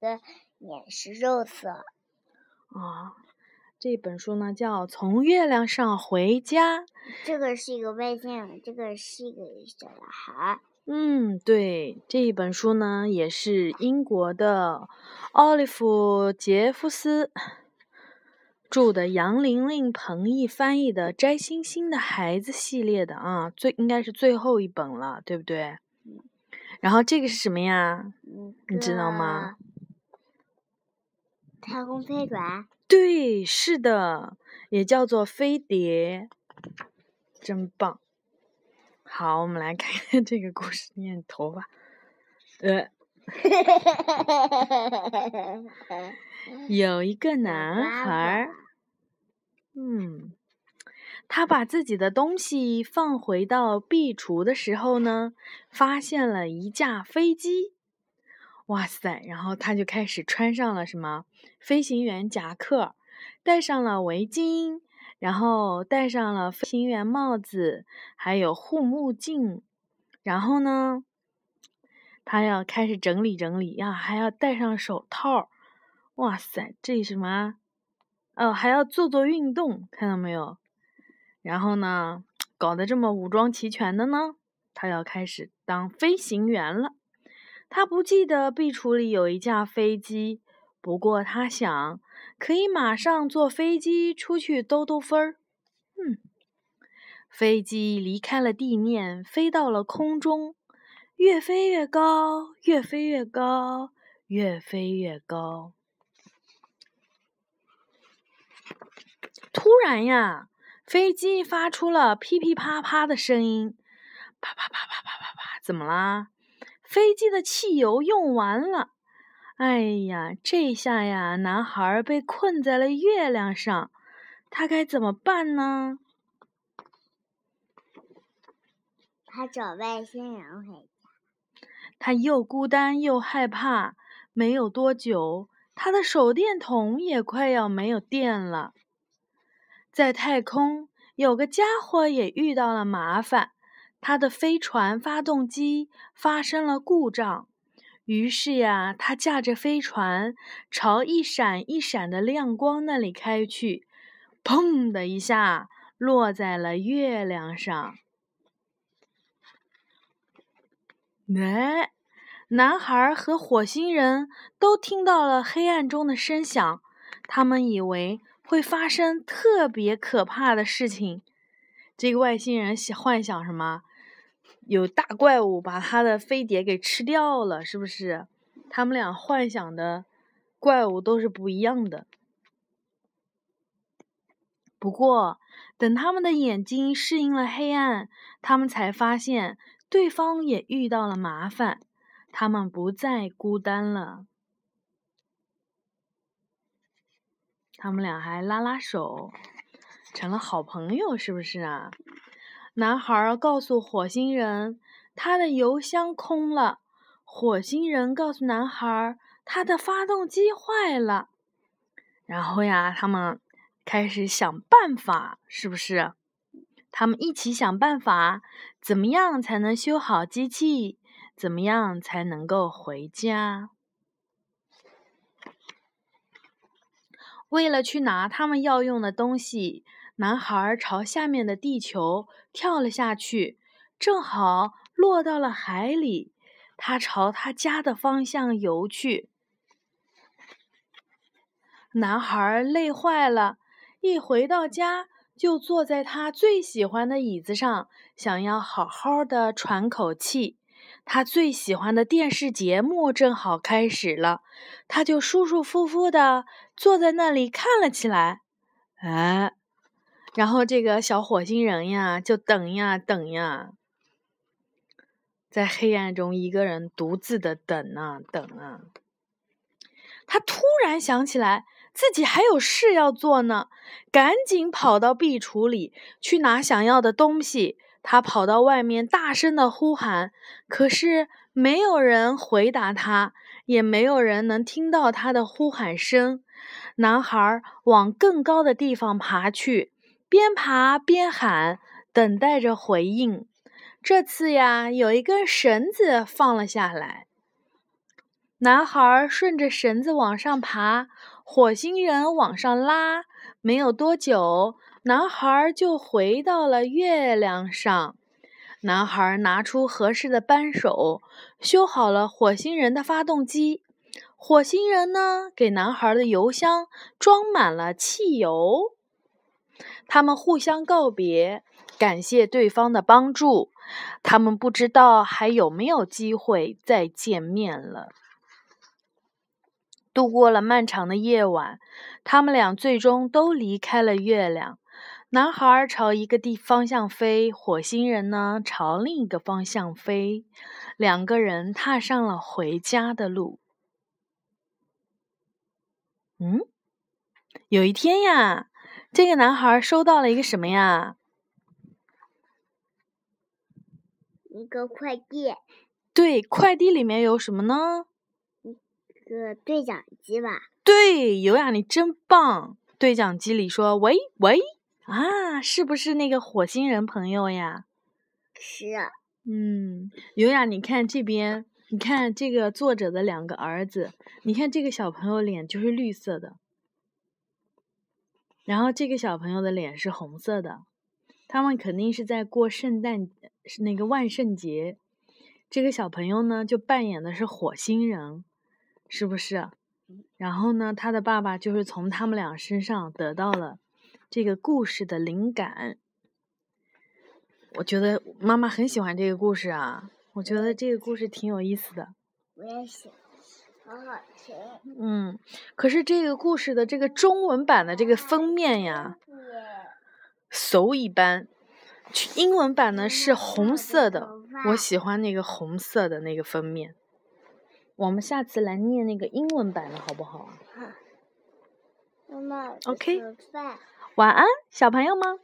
的脸是肉色。啊，这本书呢叫《从月亮上回家》。这个是一个外星人，这个是一个小男孩。嗯，对，这一本书呢也是英国的奥利弗·杰夫斯著的，杨玲玲彭毅翻译的《摘星星的孩子》系列的啊，最应该是最后一本了，对不对？然后这个是什么呀？你知道吗？太空飞船。对，是的，也叫做飞碟，真棒。好，我们来看看这个故事。念头发，呃，有一个男孩，嗯。他把自己的东西放回到壁橱的时候呢，发现了一架飞机。哇塞！然后他就开始穿上了什么飞行员夹克，戴上了围巾，然后戴上了飞行员帽子，还有护目镜。然后呢，他要开始整理整理呀，还要戴上手套。哇塞，这什么？哦，还要做做运动，看到没有？然后呢，搞得这么武装齐全的呢，他要开始当飞行员了。他不记得壁橱里有一架飞机，不过他想可以马上坐飞机出去兜兜风儿。嗯，飞机离开了地面，飞到了空中，越飞越高，越飞越高，越飞越高。突然呀！飞机发出了噼噼啪啪的声音，啪啪啪啪啪啪啪，怎么啦？飞机的汽油用完了。哎呀，这下呀，男孩被困在了月亮上，他该怎么办呢？他找外星人回家。他又孤单又害怕。没有多久，他的手电筒也快要没有电了。在太空，有个家伙也遇到了麻烦，他的飞船发动机发生了故障。于是呀，他驾着飞船朝一闪一闪的亮光那里开去，砰的一下落在了月亮上。哎，男孩和火星人都听到了黑暗中的声响，他们以为。会发生特别可怕的事情。这个外星人想幻想什么？有大怪物把他的飞碟给吃掉了，是不是？他们俩幻想的怪物都是不一样的。不过，等他们的眼睛适应了黑暗，他们才发现对方也遇到了麻烦，他们不再孤单了。他们俩还拉拉手，成了好朋友，是不是啊？男孩告诉火星人，他的油箱空了。火星人告诉男孩，他的发动机坏了。然后呀，他们开始想办法，是不是？他们一起想办法，怎么样才能修好机器？怎么样才能够回家？为了去拿他们要用的东西，男孩朝下面的地球跳了下去，正好落到了海里。他朝他家的方向游去。男孩累坏了，一回到家就坐在他最喜欢的椅子上，想要好好的喘口气。他最喜欢的电视节目正好开始了，他就舒舒服服的坐在那里看了起来。哎，然后这个小火星人呀，就等呀等呀，在黑暗中一个人独自的等啊等啊。他突然想起来自己还有事要做呢，赶紧跑到壁橱里去拿想要的东西。他跑到外面，大声的呼喊，可是没有人回答他，也没有人能听到他的呼喊声。男孩往更高的地方爬去，边爬边喊，等待着回应。这次呀，有一根绳子放了下来。男孩顺着绳子往上爬，火星人往上拉。没有多久，男孩就回到了月亮上。男孩拿出合适的扳手，修好了火星人的发动机。火星人呢，给男孩的油箱装满了汽油。他们互相告别，感谢对方的帮助。他们不知道还有没有机会再见面了。度过了漫长的夜晚，他们俩最终都离开了月亮。男孩朝一个地方向飞，火星人呢朝另一个方向飞。两个人踏上了回家的路。嗯，有一天呀，这个男孩收到了一个什么呀？一个快递。对，快递里面有什么呢？一个对讲机吧。对，有雅，你真棒！对讲机里说：“喂喂，啊，是不是那个火星人朋友呀？”是。嗯，有雅，你看这边，你看这个作者的两个儿子，你看这个小朋友脸就是绿色的，然后这个小朋友的脸是红色的，他们肯定是在过圣诞，是那个万圣节。这个小朋友呢，就扮演的是火星人。是不是？然后呢，他的爸爸就是从他们俩身上得到了这个故事的灵感。我觉得妈妈很喜欢这个故事啊，我觉得这个故事挺有意思的。我也喜欢，好好听。嗯，可是这个故事的这个中文版的这个封面呀，俗一般。英文版呢是红色的，我喜欢那个红色的那个封面。我们下次来念那个英文版的好不好？妈妈，OK，晚安，小朋友们。